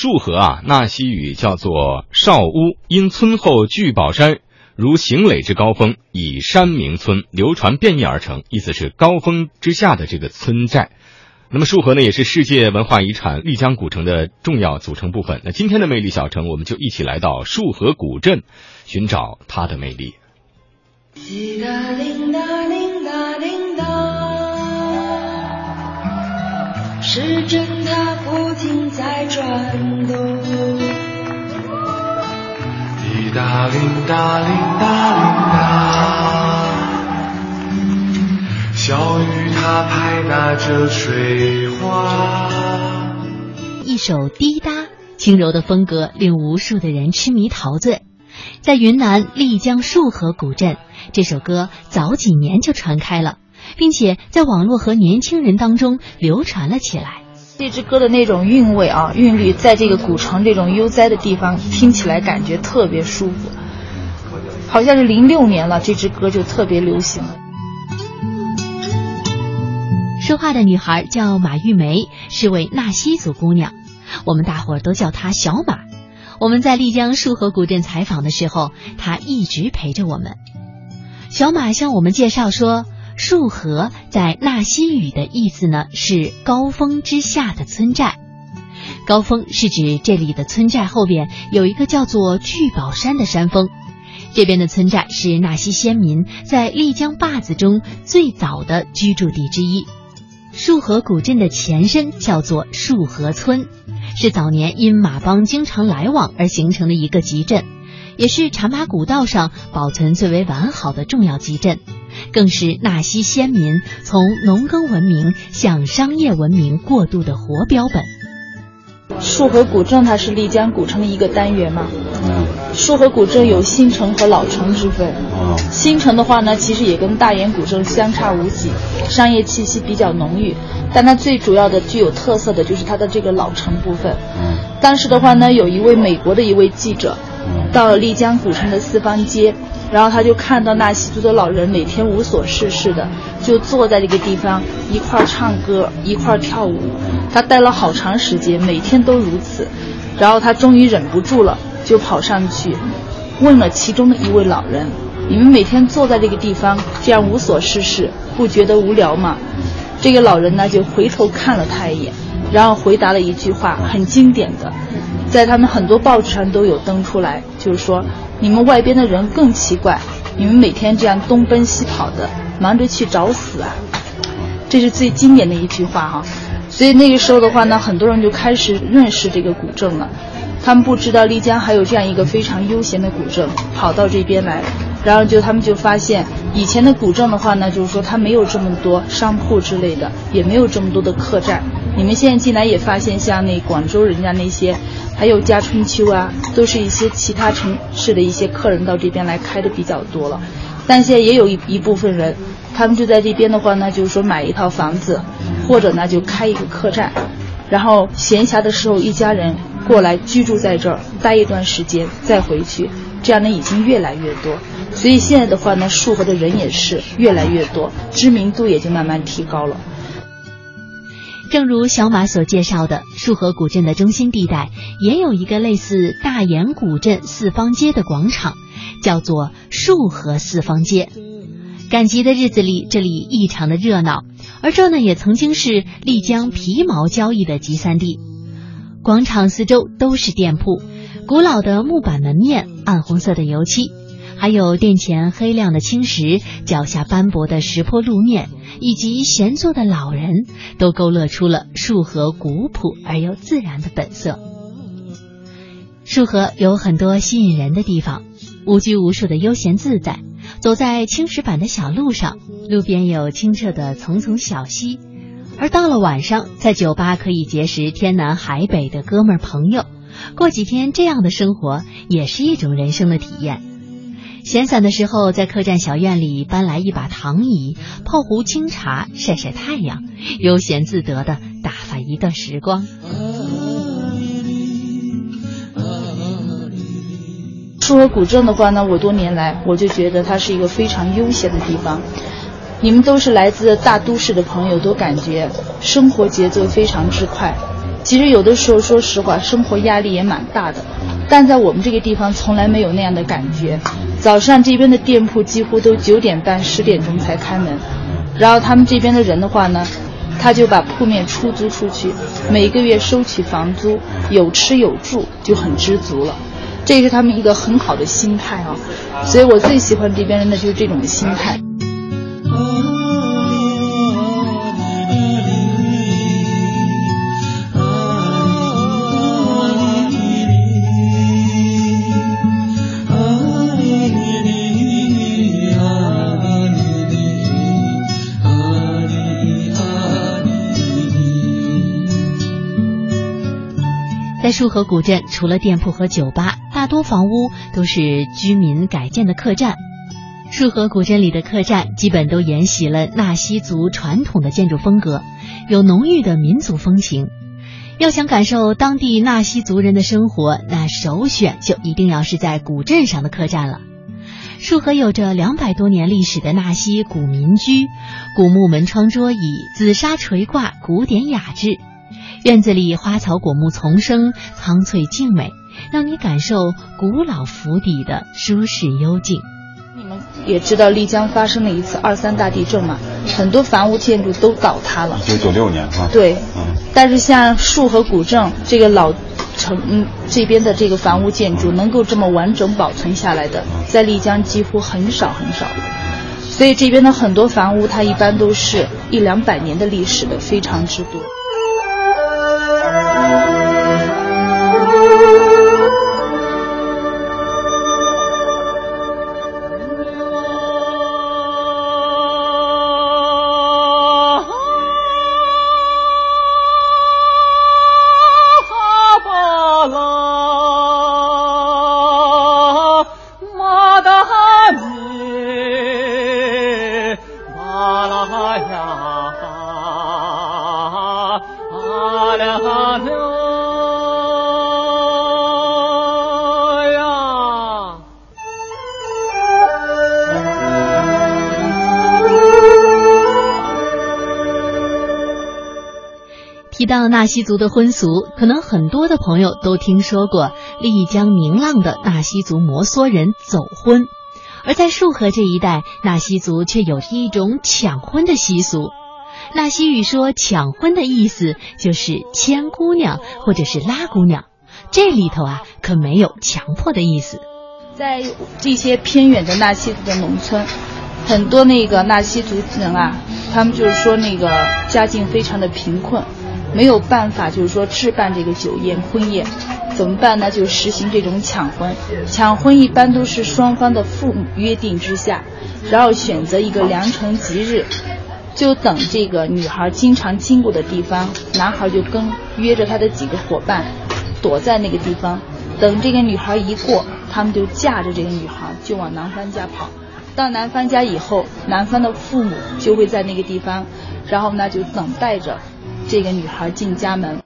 束河啊，纳西语叫做少屋，因村后聚宝山如行垒之高峰，以山名村，流传变异而成，意思是高峰之下的这个村寨。那么束河呢，也是世界文化遗产丽江古城的重要组成部分。那今天的魅力小城，我们就一起来到束河古镇，寻找它的魅力。滴答铃答铃答铃答，时针它不停在转动。滴答铃答铃答铃答，小雨它拍打着水花。一首滴答，轻柔的风格令无数的人痴迷陶醉。在云南丽江束河古镇，这首歌早几年就传开了，并且在网络和年轻人当中流传了起来。这支歌的那种韵味啊，韵律，在这个古城这种悠哉的地方，听起来感觉特别舒服。好像是零六年了，这支歌就特别流行了。说话的女孩叫马玉梅，是位纳西族姑娘，我们大伙儿都叫她小马。我们在丽江束河古镇采访的时候，她一直陪着我们。小马向我们介绍说，束河在纳西语的意思呢是高峰之下的村寨。高峰是指这里的村寨后边有一个叫做聚宝山的山峰。这边的村寨是纳西先民在丽江坝子中最早的居住地之一。束河古镇的前身叫做束河村，是早年因马帮经常来往而形成的一个集镇，也是茶马古道上保存最为完好的重要集镇，更是纳西先民从农耕文明向商业文明过渡的活标本。束河古镇它是丽江古城的一个单元嘛。束河古镇有新城和老城之分。新城的话呢，其实也跟大研古镇相差无几，商业气息比较浓郁。但它最主要的具有特色的就是它的这个老城部分。当时的话呢，有一位美国的一位记者，到了丽江古城的四方街。然后他就看到纳西族的老人每天无所事事的，就坐在这个地方一块唱歌，一块跳舞。他待了好长时间，每天都如此。然后他终于忍不住了，就跑上去，问了其中的一位老人：“你们每天坐在这个地方这样无所事事，不觉得无聊吗？”这个老人呢就回头看了他一眼，然后回答了一句话，很经典的，在他们很多报纸上都有登出来，就是说。你们外边的人更奇怪，你们每天这样东奔西跑的，忙着去找死啊！这是最经典的一句话哈。所以那个时候的话呢，很多人就开始认识这个古镇了。他们不知道丽江还有这样一个非常悠闲的古镇，跑到这边来，然后就他们就发现，以前的古镇的话呢，就是说它没有这么多商铺之类的，也没有这么多的客栈。你们现在进来也发现，像那广州人家那些。还有家春秋啊，都是一些其他城市的一些客人到这边来开的比较多了，但现在也有一一部分人，他们就在这边的话呢，就是说买一套房子，或者呢就开一个客栈，然后闲暇的时候一家人过来居住在这儿，待一段时间再回去，这样呢已经越来越多，所以现在的话呢，束河的人也是越来越多，知名度也就慢慢提高了。正如小马所介绍的，束河古镇的中心地带也有一个类似大研古镇四方街的广场，叫做束河四方街。赶集的日子里，这里异常的热闹，而这呢，也曾经是丽江皮毛交易的集散地。广场四周都是店铺，古老的木板门面，暗红色的油漆。还有殿前黑亮的青石，脚下斑驳的石坡路面，以及闲坐的老人，都勾勒出了束河古朴而又自然的本色。束河有很多吸引人的地方，无拘无束的悠闲自在。走在青石板的小路上，路边有清澈的丛丛小溪，而到了晚上，在酒吧可以结识天南海北的哥们儿朋友。过几天这样的生活，也是一种人生的体验。闲散的时候，在客栈小院里搬来一把躺椅，泡壶清茶，晒晒太阳，悠闲自得的打发一段时光。说古镇的话呢，我多年来我就觉得它是一个非常悠闲的地方。你们都是来自大都市的朋友，都感觉生活节奏非常之快，其实有的时候，说实话，生活压力也蛮大的，但在我们这个地方从来没有那样的感觉。早上这边的店铺几乎都九点半、十点钟才开门，然后他们这边的人的话呢，他就把铺面出租出去，每个月收取房租，有吃有住，就很知足了。这是他们一个很好的心态啊，所以我最喜欢这边人的就是这种心态。在束河古镇，除了店铺和酒吧，大多房屋都是居民改建的客栈。束河古镇里的客栈基本都沿袭了纳西族传统的建筑风格，有浓郁的民族风情。要想感受当地纳西族人的生活，那首选就一定要是在古镇上的客栈了。束河有着两百多年历史的纳西古民居，古木门窗桌椅，紫砂垂挂，古典雅致。院子里花草果木丛生，苍翠静美，让你感受古老府邸的舒适幽静。你们也知道丽江发生了一次二三大地震嘛，很多房屋建筑都倒塌了。一九九六年啊。对，嗯。但是像树和古镇这个老城嗯这边的这个房屋建筑能够这么完整保存下来的，在丽江几乎很少很少。所以这边的很多房屋它一般都是一两百年的历史的，非常之多。啊哈巴啦，玛，提到纳西族的婚俗，可能很多的朋友都听说过丽江宁浪的纳西族摩梭人走婚，而在束河这一带，纳西族却有着一种抢婚的习俗。纳西语说抢婚的意思就是牵姑娘或者是拉姑娘，这里头啊可没有强迫的意思。在这些偏远的纳西族的农村，很多那个纳西族人啊，他们就是说那个家境非常的贫困。没有办法，就是说置办这个酒宴婚宴，怎么办呢？就实行这种抢婚。抢婚一般都是双方的父母约定之下，然后选择一个良辰吉日，就等这个女孩经常经过的地方，男孩就跟约着他的几个伙伴，躲在那个地方，等这个女孩一过，他们就架着这个女孩就往男方家跑。到男方家以后，男方的父母就会在那个地方，然后呢就等待着。这个女孩进家门。